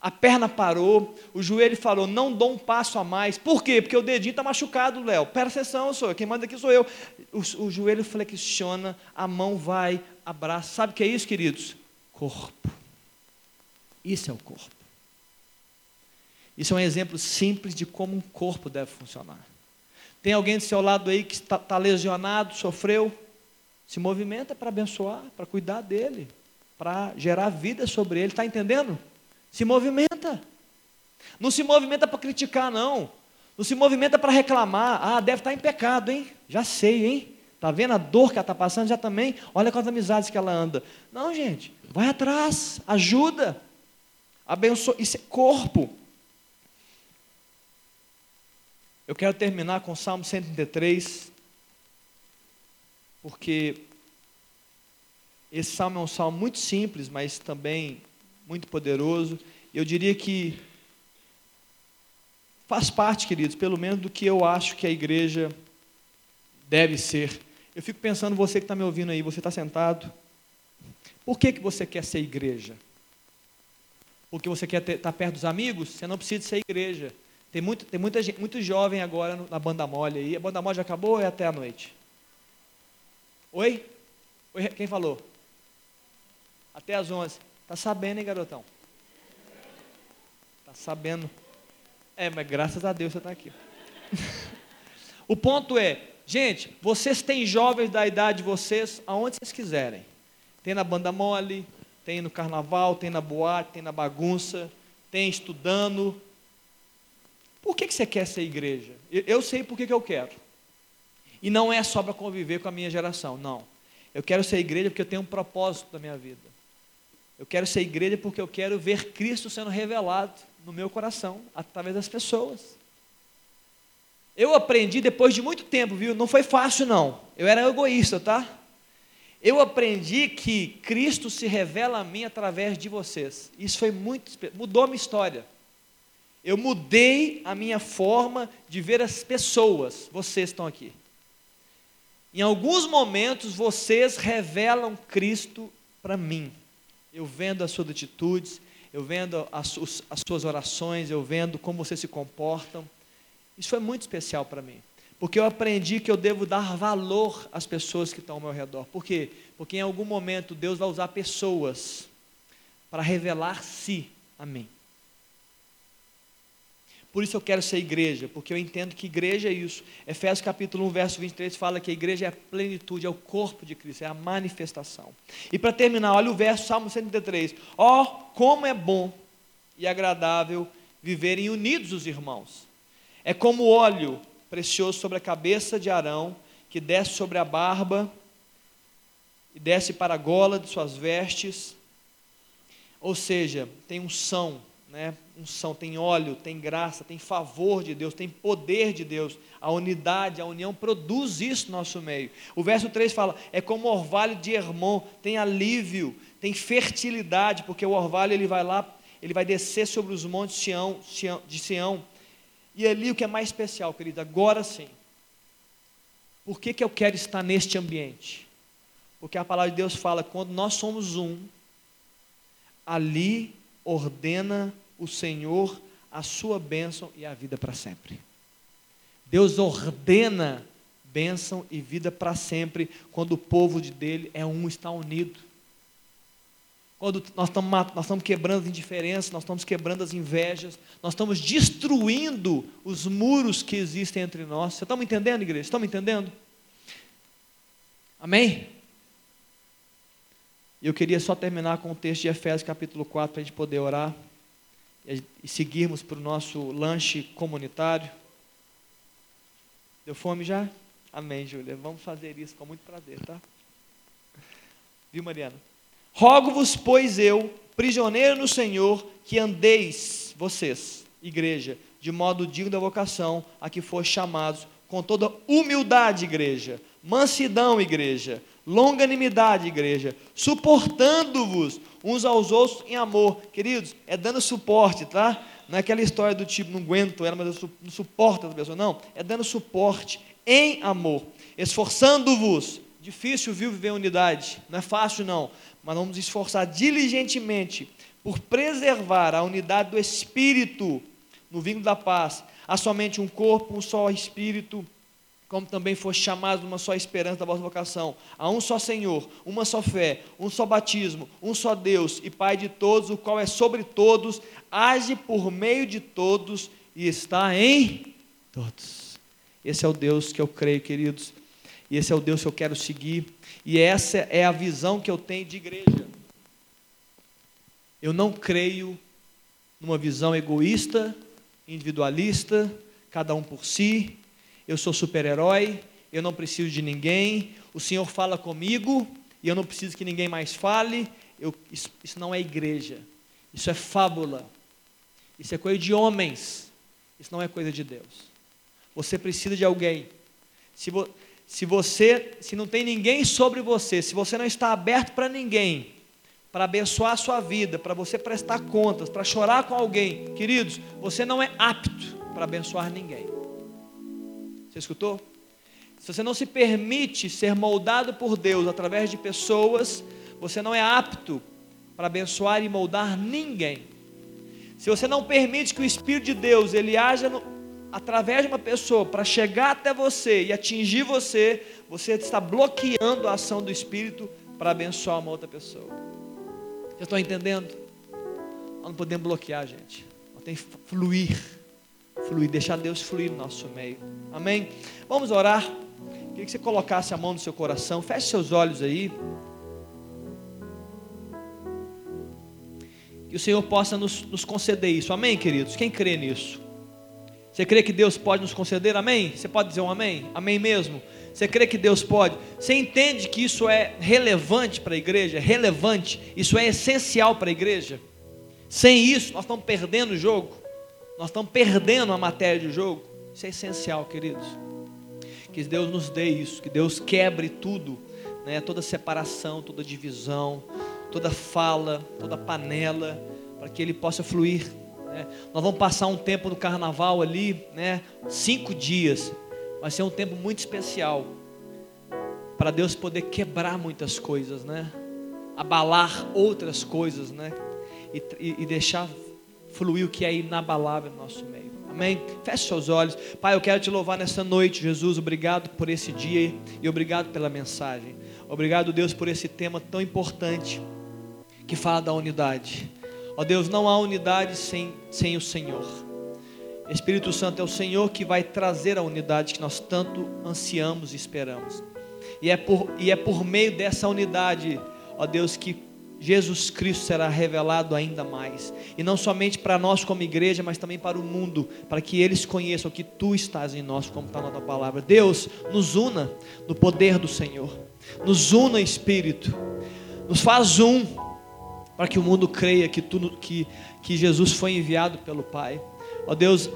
A perna parou, o joelho falou: não dou um passo a mais. Por quê? Porque o dedinho está machucado, Léo. Presta atenção, sou eu. Quem manda aqui sou eu. O, o joelho flexiona, a mão vai, abraça. Sabe o que é isso, queridos? Corpo. Isso é o corpo. Isso é um exemplo simples de como um corpo deve funcionar. Tem alguém do seu lado aí que está, lesionado, sofreu? Se movimenta para abençoar, para cuidar dele, para gerar vida sobre ele, está entendendo? Se movimenta. Não se movimenta para criticar, não. Não se movimenta para reclamar. Ah, deve estar em pecado, hein? Já sei, hein? Está vendo a dor que ela está passando? Já também. Olha quantas amizades que ela anda. Não, gente. Vai atrás. Ajuda. Abençoa. Isso é corpo. Eu quero terminar com o Salmo 133, porque esse salmo é um salmo muito simples, mas também muito poderoso. Eu diria que faz parte, queridos, pelo menos do que eu acho que a igreja deve ser. Eu fico pensando, você que está me ouvindo aí, você está sentado, por que, que você quer ser igreja? Porque você quer estar tá perto dos amigos? Você não precisa ser igreja. Tem, muito, tem muita gente, muito jovem agora na banda mole aí. A banda mole já acabou ou é até a noite? Oi? Oi? Quem falou? Até às 11. Tá sabendo, hein, garotão? Tá sabendo. É, mas graças a Deus você está aqui. o ponto é, gente, vocês têm jovens da idade de vocês aonde vocês quiserem. Tem na banda mole, tem no carnaval, tem na boate, tem na bagunça, tem estudando, por que, que você quer ser igreja? Eu sei por que, que eu quero. E não é só para conviver com a minha geração, não. Eu quero ser igreja porque eu tenho um propósito na minha vida. Eu quero ser igreja porque eu quero ver Cristo sendo revelado no meu coração, através das pessoas. Eu aprendi depois de muito tempo, viu? Não foi fácil, não. Eu era egoísta, tá? Eu aprendi que Cristo se revela a mim através de vocês. Isso foi muito. mudou minha história. Eu mudei a minha forma de ver as pessoas. Vocês estão aqui. Em alguns momentos vocês revelam Cristo para mim. Eu vendo as suas atitudes, eu vendo as, as suas orações, eu vendo como vocês se comportam. Isso foi muito especial para mim. Porque eu aprendi que eu devo dar valor às pessoas que estão ao meu redor. Por quê? Porque em algum momento Deus vai usar pessoas para revelar-se a mim. Por isso eu quero ser igreja, porque eu entendo que igreja é isso. Efésios capítulo 1, verso 23 fala que a igreja é a plenitude, é o corpo de Cristo, é a manifestação. E para terminar, olha o verso Salmo 103. Ó, oh, como é bom e agradável viverem unidos os irmãos. É como óleo precioso sobre a cabeça de Arão, que desce sobre a barba e desce para a gola de suas vestes. Ou seja, tem um são né, unção, tem óleo, tem graça, tem favor de Deus, tem poder de Deus. A unidade, a união produz isso no nosso meio. O verso 3 fala: é como orvalho de Hermon, tem alívio, tem fertilidade, porque o orvalho ele vai lá, ele vai descer sobre os montes Sião, de Sião. E ali o que é mais especial, querido, agora sim. Por que, que eu quero estar neste ambiente? Porque a palavra de Deus fala: quando nós somos um, ali ordena o Senhor a sua bênção e a vida para sempre. Deus ordena bênção e vida para sempre quando o povo de dele é um, está unido. Quando nós estamos, nós estamos quebrando as indiferenças, nós estamos quebrando as invejas, nós estamos destruindo os muros que existem entre nós. Você está me entendendo, igreja? Estão me entendendo? Amém? E eu queria só terminar com o texto de Efésios capítulo 4 para a gente poder orar e seguirmos para o nosso lanche comunitário. Deu fome já? Amém, Júlia. Vamos fazer isso com muito prazer, tá? Viu, Mariana? Rogo-vos, pois eu, prisioneiro no Senhor, que andeis, vocês, igreja, de modo digno da vocação a que foste chamados, com toda humildade, igreja, mansidão, igreja, longanimidade, igreja, suportando-vos uns aos outros em amor. Queridos, é dando suporte, tá? Não é aquela história do tipo, não aguento ela, mas eu não suporto essa pessoa. Não, é dando suporte em amor, esforçando-vos. Difícil, viu, viver unidade. Não é fácil, não. Mas vamos esforçar diligentemente por preservar a unidade do Espírito no vínculo da paz. Há somente um corpo, um só Espírito, como também foi chamado uma só esperança da vossa vocação. Há um só Senhor, uma só fé, um só batismo, um só Deus e Pai de todos, o qual é sobre todos, age por meio de todos e está em todos. Esse é o Deus que eu creio, queridos. E esse é o Deus que eu quero seguir. E essa é a visão que eu tenho de igreja. Eu não creio numa visão egoísta, individualista, cada um por si. Eu sou super-herói, eu não preciso de ninguém. O Senhor fala comigo e eu não preciso que ninguém mais fale. Eu, isso, isso não é igreja, isso é fábula, isso é coisa de homens, isso não é coisa de Deus. Você precisa de alguém. Se, vo, se você, se não tem ninguém sobre você, se você não está aberto para ninguém, para abençoar a sua vida, para você prestar contas, para chorar com alguém, queridos, você não é apto para abençoar ninguém. Você escutou? Se você não se permite ser moldado por Deus através de pessoas, você não é apto para abençoar e moldar ninguém. Se você não permite que o Espírito de Deus ele haja no, através de uma pessoa para chegar até você e atingir você, você está bloqueando a ação do Espírito para abençoar uma outra pessoa. Vocês estão entendendo? Nós não podemos bloquear, gente. Nós temos que fluir. Fluir, deixar Deus fluir no nosso meio. Amém? Vamos orar. Queria que você colocasse a mão no seu coração. Feche seus olhos aí. Que o Senhor possa nos, nos conceder isso. Amém, queridos? Quem crê nisso? Você crê que Deus pode nos conceder? Amém? Você pode dizer um amém? Amém mesmo? Você crê que Deus pode? Você entende que isso é relevante para a igreja? Relevante? Isso é essencial para a igreja? Sem isso, nós estamos perdendo o jogo. Nós estamos perdendo a matéria do jogo. Isso é essencial, queridos. Que Deus nos dê isso, que Deus quebre tudo, né? toda separação, toda divisão, toda fala, toda panela, para que Ele possa fluir né? Nós vamos passar um tempo no carnaval ali, né? cinco dias. Vai ser um tempo muito especial para Deus poder quebrar muitas coisas, né? abalar outras coisas, né? e, e, e deixar fluir o que é inabalável no nosso meio. Amém? Feche seus olhos. Pai, eu quero te louvar nessa noite, Jesus. Obrigado por esse dia e obrigado pela mensagem. Obrigado, Deus, por esse tema tão importante que fala da unidade. Ó Deus, não há unidade sem, sem o Senhor. Espírito Santo é o Senhor que vai trazer a unidade que nós tanto ansiamos e esperamos. E é por, e é por meio dessa unidade, ó Deus, que Jesus Cristo será revelado ainda mais. E não somente para nós como igreja, mas também para o mundo, para que eles conheçam que Tu estás em nós, como está na Tua palavra. Deus, nos una no poder do Senhor. Nos una, Espírito. Nos faz um para que o mundo creia que, tudo, que, que Jesus foi enviado pelo Pai. Ó Deus,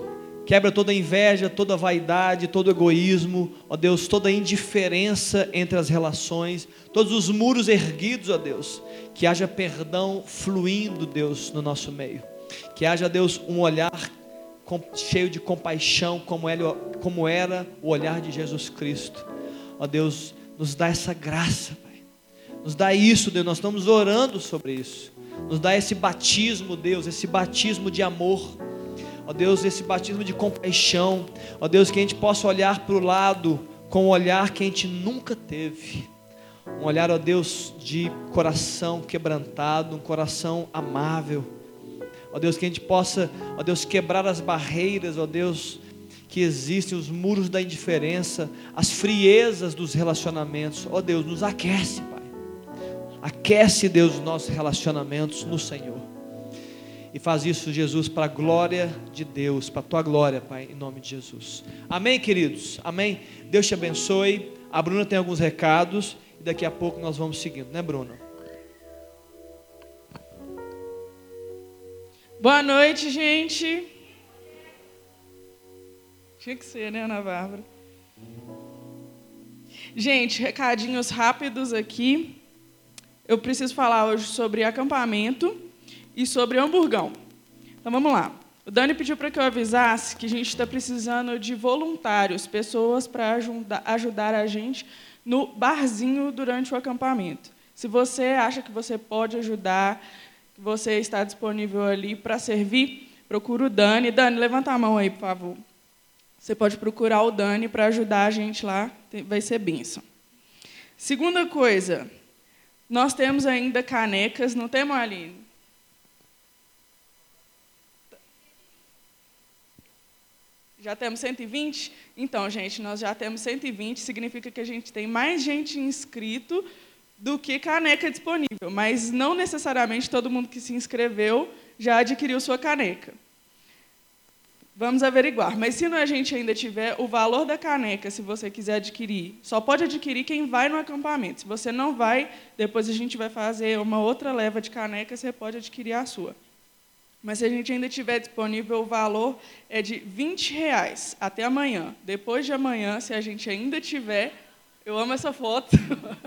quebra toda inveja, toda vaidade, todo egoísmo, ó Deus, toda indiferença entre as relações, todos os muros erguidos, ó Deus, que haja perdão fluindo, Deus, no nosso meio, que haja, Deus, um olhar cheio de compaixão, como, ele, como era o olhar de Jesus Cristo, ó Deus, nos dá essa graça, nos dá isso, Deus, nós estamos orando sobre isso. Nos dá esse batismo, Deus, esse batismo de amor. Ó Deus, esse batismo de compaixão. Ó Deus, que a gente possa olhar para o lado com um olhar que a gente nunca teve. Um olhar, ó Deus, de coração quebrantado, um coração amável. Ó Deus, que a gente possa, ó Deus, quebrar as barreiras, ó Deus, que existem, os muros da indiferença, as friezas dos relacionamentos. Ó Deus, nos aquece, Pai. Aquece, Deus, os nossos relacionamentos no Senhor. E faz isso, Jesus, para a glória de Deus, para a tua glória, Pai, em nome de Jesus. Amém, queridos? Amém? Deus te abençoe. A Bruna tem alguns recados e daqui a pouco nós vamos seguindo, né, Bruna? Boa noite, gente. Tinha que ser, né, Ana Bárbara? Gente, recadinhos rápidos aqui. Eu preciso falar hoje sobre acampamento e sobre hamburgão. Então vamos lá. O Dani pediu para que eu avisasse que a gente está precisando de voluntários, pessoas para ajudar, ajudar a gente no barzinho durante o acampamento. Se você acha que você pode ajudar, que você está disponível ali para servir, procura o Dani. Dani, levanta a mão aí, por favor. Você pode procurar o Dani para ajudar a gente lá, vai ser bênção. Segunda coisa, nós temos ainda canecas, não temos, Aline? Já temos 120? Então, gente, nós já temos 120, significa que a gente tem mais gente inscrito do que caneca disponível, mas não necessariamente todo mundo que se inscreveu já adquiriu sua caneca. Vamos averiguar. Mas se a gente ainda tiver o valor da caneca, se você quiser adquirir, só pode adquirir quem vai no acampamento. Se você não vai, depois a gente vai fazer uma outra leva de caneca, você pode adquirir a sua. Mas se a gente ainda tiver disponível, o valor é de 20 reais até amanhã. Depois de amanhã, se a gente ainda tiver, eu amo essa foto,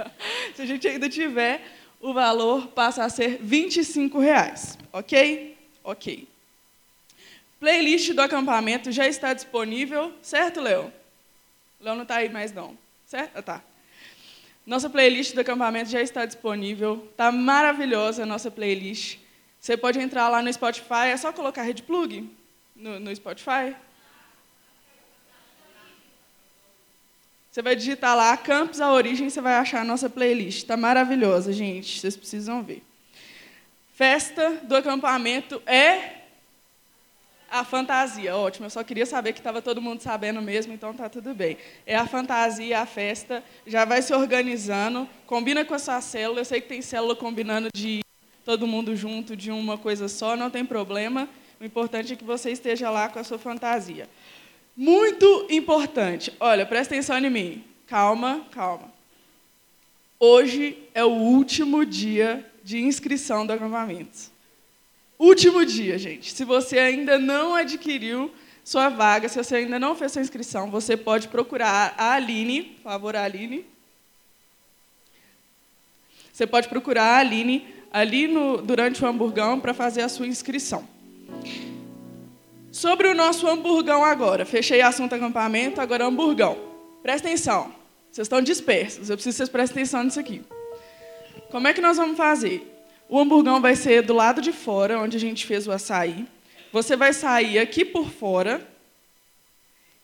se a gente ainda tiver, o valor passa a ser 25 reais. Ok? Ok. Playlist do acampamento já está disponível, certo, Léo? Léo não está aí mais não, certo? Ah, tá. Nossa playlist do acampamento já está disponível, está maravilhosa a nossa playlist. Você pode entrar lá no Spotify, é só colocar Red Plug no, no Spotify. Você vai digitar lá Campos a Origem, você vai achar a nossa playlist. Está maravilhosa, gente. Vocês precisam ver. Festa do acampamento é a fantasia. Ótimo, eu só queria saber que estava todo mundo sabendo mesmo, então tá tudo bem. É a fantasia, a festa. Já vai se organizando. Combina com a sua célula. Eu sei que tem célula combinando de todo mundo junto de uma coisa só, não tem problema. O importante é que você esteja lá com a sua fantasia. Muito importante. Olha, presta atenção em mim. Calma, calma. Hoje é o último dia de inscrição do acampamento. Último dia, gente. Se você ainda não adquiriu sua vaga, se você ainda não fez sua inscrição, você pode procurar a Aline, por favor, a Aline. Você pode procurar a Aline ali no, durante o hamburgão para fazer a sua inscrição. Sobre o nosso hamburgão agora. Fechei assunto acampamento, agora hamburgão. Presta atenção. Vocês estão dispersos. Eu preciso que vocês prestem atenção nisso aqui. Como é que nós vamos fazer? O hamburgão vai ser do lado de fora, onde a gente fez o açaí. Você vai sair aqui por fora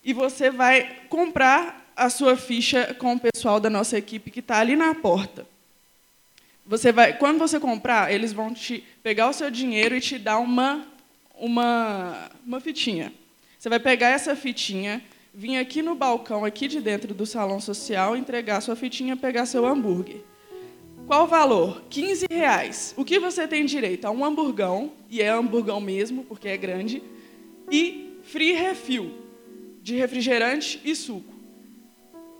e você vai comprar a sua ficha com o pessoal da nossa equipe que está ali na porta. Você vai, quando você comprar, eles vão te pegar o seu dinheiro e te dar uma, uma, uma fitinha. Você vai pegar essa fitinha, vir aqui no balcão, aqui de dentro do salão social, entregar sua fitinha, pegar seu hambúrguer. Qual o valor? 15 reais. O que você tem direito? A um hamburgão, e é hamburgão mesmo, porque é grande, e free refill, de refrigerante e suco.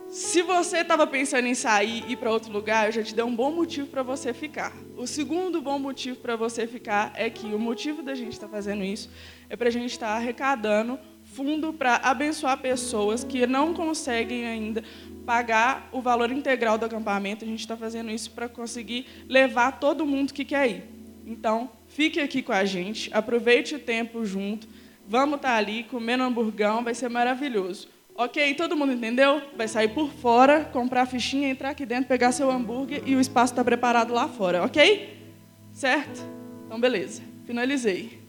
Se você estava pensando em sair e ir para outro lugar, eu já te dei um bom motivo para você ficar. O segundo bom motivo para você ficar é que o motivo da gente estar tá fazendo isso é para a gente estar tá arrecadando fundo para abençoar pessoas que não conseguem ainda pagar o valor integral do acampamento. A gente está fazendo isso para conseguir levar todo mundo que quer ir. Então, fique aqui com a gente, aproveite o tempo junto, vamos estar tá ali comendo hamburgão, vai ser maravilhoso. Ok, todo mundo entendeu? Vai sair por fora, comprar a fichinha, entrar aqui dentro, pegar seu hambúrguer e o espaço está preparado lá fora, ok? Certo? Então, beleza. Finalizei.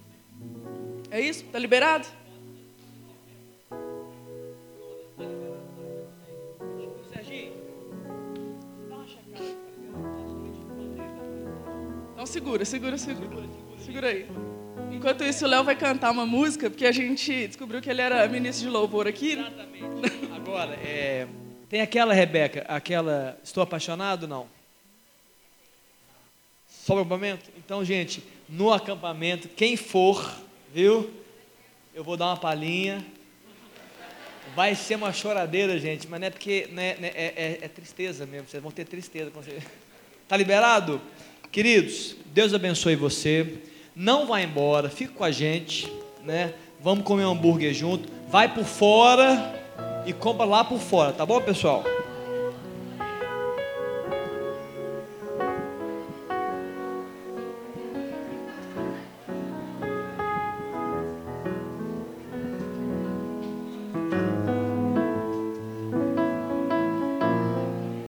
É isso? Está liberado? Então segura, segura, segura. Segura aí. Enquanto isso, o Léo vai cantar uma música, porque a gente descobriu que ele era ministro de louvor aqui. Exatamente. Agora, é, tem aquela, Rebeca, aquela Estou Apaixonado, não? Só um momento? Então, gente, no acampamento, quem for, viu? Eu vou dar uma palhinha. Vai ser uma choradeira, gente, mas não é porque né, né, é, é, é, tristeza mesmo. Vocês vão ter tristeza. Tá liberado? Queridos, Deus abençoe você. Não vá embora, fica com a gente, né? Vamos comer um hambúrguer junto. Vai por fora e compra lá por fora, tá bom, pessoal?